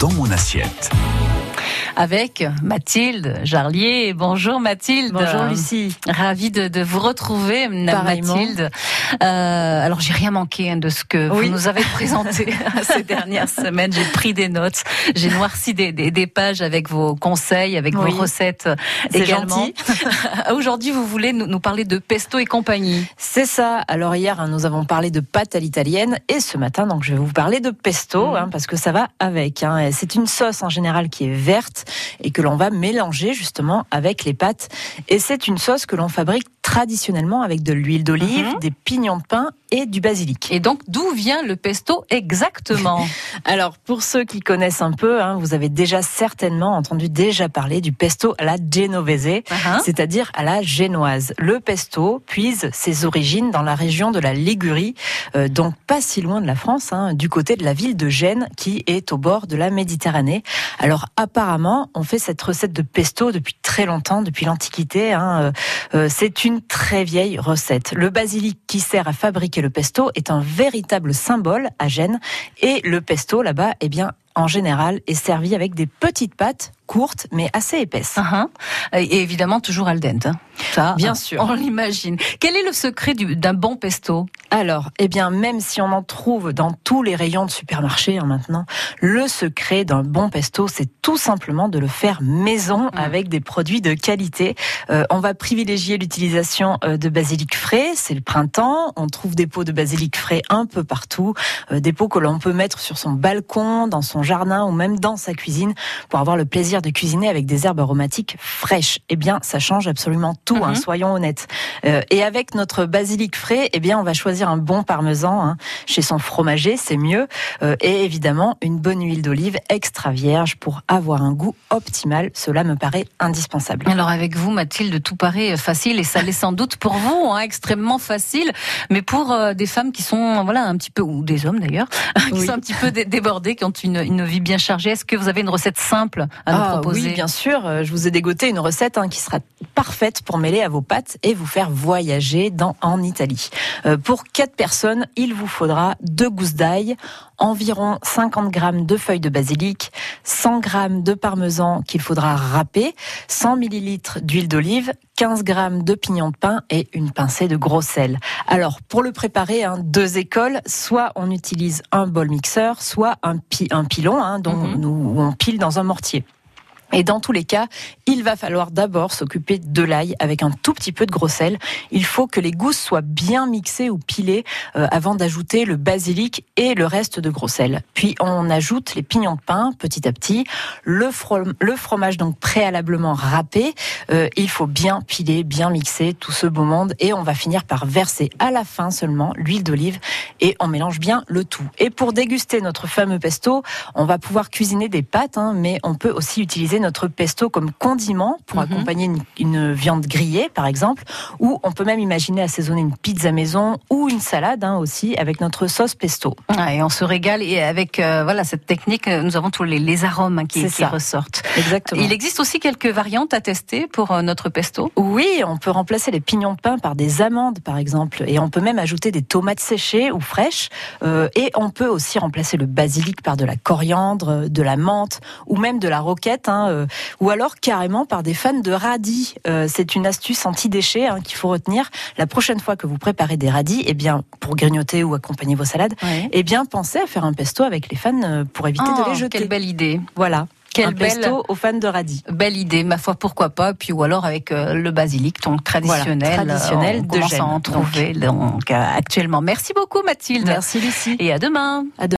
dans mon assiette avec Mathilde Jarlier. Bonjour Mathilde. Bonjour Lucie. Ravie de, de vous retrouver, Mathilde. Euh, alors j'ai rien manqué hein, de ce que vous nous avez présenté ces dernières semaines. J'ai pris des notes, j'ai noirci des, des, des, pages avec vos conseils, avec vos recettes également. Aujourd'hui, vous voulez nous, nous, parler de pesto et compagnie. C'est ça. Alors hier, hein, nous avons parlé de pâte à l'italienne et ce matin, donc je vais vous parler de pesto mmh. hein, parce que ça va avec. Hein. C'est une sauce en général qui est verte et que l'on va mélanger justement avec les pâtes. Et c'est une sauce que l'on fabrique traditionnellement avec de l'huile d'olive, mhm. des pignons de pain et du basilic. Et donc, d'où vient le pesto exactement? Alors, pour ceux qui connaissent un peu, hein, vous avez déjà certainement entendu déjà parler du pesto à la genovese, uh-huh. c'est-à-dire à la génoise. Le pesto puise ses origines dans la région de la Ligurie, euh, donc pas si loin de la France, hein, du côté de la ville de Gênes, qui est au bord de la Méditerranée. Alors, apparemment, on fait cette recette de pesto depuis très longtemps, depuis l'Antiquité. Hein. Euh, euh, c'est une très vieille recette. Le basilic qui sert à fabriquer le pesto est un véritable symbole à Gênes. Et le pesto, là-bas, eh bien, en général, est servi avec des petites pâtes courtes mais assez épaisses. Uh-huh. Et évidemment toujours al dente. Hein. Ça, bien sûr. On l'imagine. Quel est le secret d'un bon pesto? Alors, eh bien, même si on en trouve dans tous les rayons de supermarché hein, maintenant, le secret d'un bon pesto, c'est tout simplement de le faire maison mm. avec des produits de qualité. Euh, on va privilégier l'utilisation euh, de basilic frais. C'est le printemps. On trouve des pots de basilic frais un peu partout. Euh, des pots que l'on peut mettre sur son balcon, dans son jardin ou même dans sa cuisine pour avoir le plaisir de cuisiner avec des herbes aromatiques fraîches. Eh bien, ça change absolument tout, hein, mhm. soyons honnêtes. Euh, et avec notre basilic frais, eh bien, on va choisir un bon parmesan hein, chez son fromager, c'est mieux. Euh, et évidemment, une bonne huile d'olive extra vierge pour avoir un goût optimal. Cela me paraît indispensable. Alors avec vous, Mathilde, tout paraît facile et ça l'est sans doute pour vous, hein, extrêmement facile. Mais pour euh, des femmes qui sont, voilà, un petit peu ou des hommes d'ailleurs, qui sont un petit peu débordés, qui ont une, une vie bien chargée, est-ce que vous avez une recette simple à nous ah, proposer? Oui, bien sûr. Je vous ai dégoté une recette qui sera parfaite pour mêler à vos pâtes et vous faire voyager dans, en Italie. Euh, pour quatre personnes, il vous faudra deux gousses d'ail, environ 50 grammes de feuilles de basilic, 100 grammes de parmesan qu'il faudra râper, 100 millilitres d'huile d'olive, 15 grammes de pignons de pain et une pincée de gros sel. Alors, pour le préparer, hein, deux écoles, soit on utilise un bol mixeur, soit un, un pilon, hein, dont mhm. nous, on pile dans un mortier. Et dans tous les cas, il va falloir d'abord s'occuper de l'ail avec un tout petit peu de gros sel. Il faut que les gousses soient bien mixées ou pilées euh, avant d'ajouter le basilic et le reste de gros sel. Puis on ajoute les pignons de pain petit à petit, le, fromage donc préalablement râpé. Euh, il faut bien piler, bien mixer tout ce beau monde et on va finir par verser à la fin seulement l'huile d'olive et on mélange bien le tout. Et pour déguster notre fameux pesto, on va pouvoir cuisiner des pâtes, hein, mais on peut aussi utiliser notre pesto comme condiment pour mhm. accompagner une, viande grillée, par exemple, ou on peut même imaginer assaisonner une pizza maison ou une salade hein, aussi avec notre sauce pesto. et on se régale et avec euh, voilà cette technique, euh, nous avons tous les, arômes hein, qui, qui ressortent. Exactement. Il existe aussi quelques variantes à tester pour euh, notre pesto. Oui, on peut remplacer les pignons de pain par des amandes, par exemple, et on peut même ajouter des tomates séchées ou fraîches, et on peut aussi remplacer le basilic par de la coriandre, de la menthe ou même de la roquette. Hein, euh, ou alors carrément par des fans de radis. Euh, c'est une astuce anti-déchets hein, qu'il faut retenir. La prochaine fois que vous préparez des radis, eh bien, pour grignoter ou accompagner vos salades, eh bien, pensez à faire un pesto avec les fans euh, pour éviter de les oh, jeter. Quelle belle idée. Voilà. Quel un pesto aux fans de radis. Belle idée, ma foi, pourquoi pas. Puis ou alors avec le basilic, donc traditionnel, traditionnel de à en trouver donc, actuellement. Merci beaucoup Mathilde. Merci Lucie. Et à demain. À demain.